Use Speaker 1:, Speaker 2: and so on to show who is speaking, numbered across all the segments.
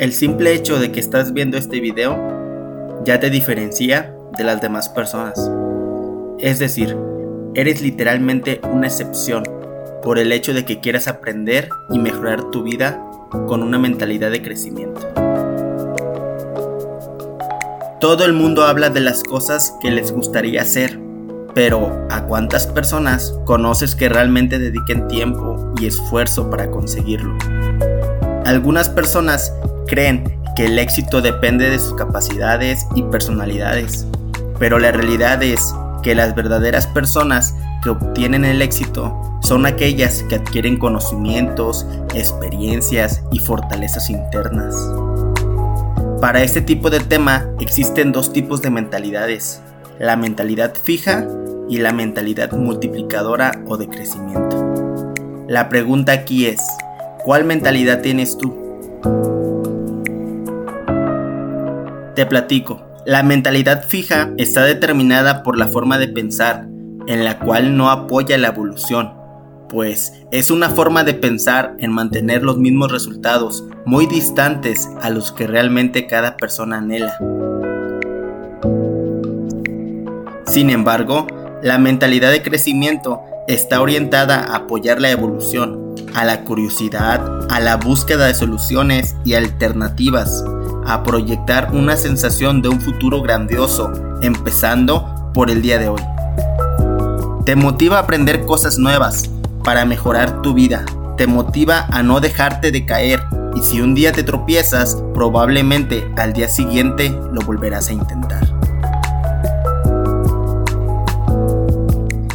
Speaker 1: El simple hecho de que estás viendo este video ya te diferencia de las demás personas. Es decir, eres literalmente una excepción por el hecho de que quieras aprender y mejorar tu vida con una mentalidad de crecimiento. Todo el mundo habla de las cosas que les gustaría hacer, pero ¿a cuántas personas conoces que realmente dediquen tiempo y esfuerzo para conseguirlo? Algunas personas creen que el éxito depende de sus capacidades y personalidades, pero la realidad es que las verdaderas personas que obtienen el éxito son aquellas que adquieren conocimientos, experiencias y fortalezas internas. Para este tipo de tema existen dos tipos de mentalidades, la mentalidad fija y la mentalidad multiplicadora o de crecimiento. La pregunta aquí es, ¿cuál mentalidad tienes tú? Te platico, la mentalidad fija está determinada por la forma de pensar, en la cual no apoya la evolución, pues es una forma de pensar en mantener los mismos resultados, muy distantes a los que realmente cada persona anhela. Sin embargo, la mentalidad de crecimiento está orientada a apoyar la evolución, a la curiosidad, a la búsqueda de soluciones y alternativas, a proyectar una sensación de un futuro grandioso, empezando por el día de hoy. Te motiva a aprender cosas nuevas, para mejorar tu vida. Te motiva a no dejarte de caer y si un día te tropiezas, probablemente al día siguiente lo volverás a intentar.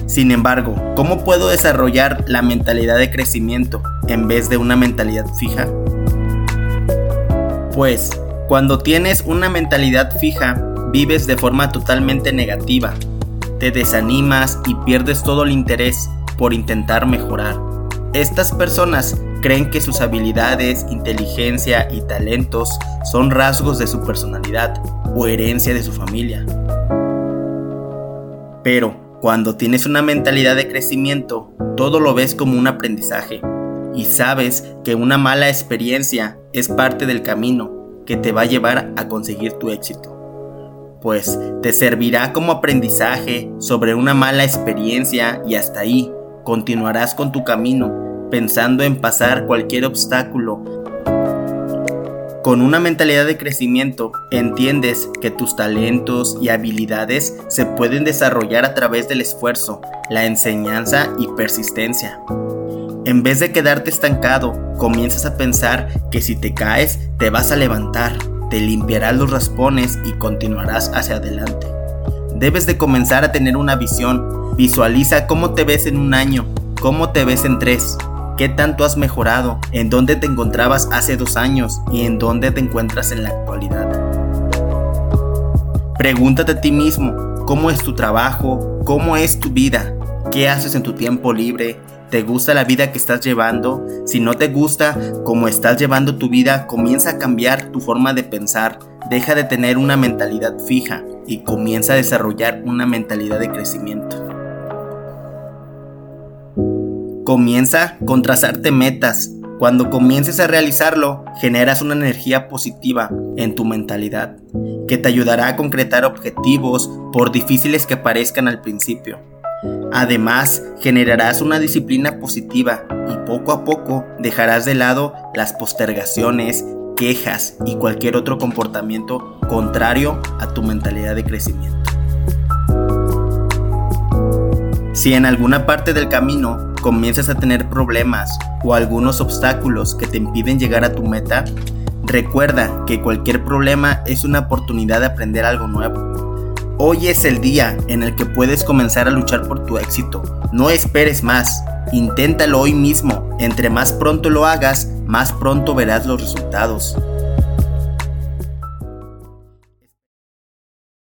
Speaker 1: Sin embargo, ¿cómo puedo desarrollar la mentalidad de crecimiento en vez de una mentalidad fija? Pues, cuando tienes una mentalidad fija, vives de forma totalmente negativa, te desanimas y pierdes todo el interés por intentar mejorar. Estas personas creen que sus habilidades, inteligencia y talentos son rasgos de su personalidad o herencia de su familia. Pero cuando tienes una mentalidad de crecimiento, todo lo ves como un aprendizaje y sabes que una mala experiencia es parte del camino que te va a llevar a conseguir tu éxito pues te servirá como aprendizaje sobre una mala experiencia y hasta ahí continuarás con tu camino, pensando en pasar cualquier obstáculo. Con una mentalidad de crecimiento, entiendes que tus talentos y habilidades se pueden desarrollar a través del esfuerzo, la enseñanza y persistencia. En vez de quedarte estancado, comienzas a pensar que si te caes, te vas a levantar, te limpiarás los raspones y continuarás hacia adelante. Debes de comenzar a tener una visión, Visualiza cómo te ves en un año, cómo te ves en tres, qué tanto has mejorado, en dónde te encontrabas hace dos años y en dónde te encuentras en la actualidad. Pregúntate a ti mismo, ¿cómo es tu trabajo? ¿Cómo es tu vida? ¿Qué haces en tu tiempo libre? ¿Te gusta la vida que estás llevando? Si no te gusta cómo estás llevando tu vida, comienza a cambiar tu forma de pensar. Deja de tener una mentalidad fija y comienza a desarrollar una mentalidad de crecimiento. Comienza con trazarte metas. Cuando comiences a realizarlo, generas una energía positiva en tu mentalidad que te ayudará a concretar objetivos por difíciles que parezcan al principio. Además, generarás una disciplina positiva y poco a poco dejarás de lado las postergaciones, quejas y cualquier otro comportamiento contrario a tu mentalidad de crecimiento. Si en alguna parte del camino comienzas a tener problemas o algunos obstáculos que te impiden llegar a tu meta, recuerda que cualquier problema es una oportunidad de aprender algo nuevo. Hoy es el día en el que puedes comenzar a luchar por tu éxito. No esperes más, inténtalo hoy mismo. Entre más pronto lo hagas, más pronto verás los resultados.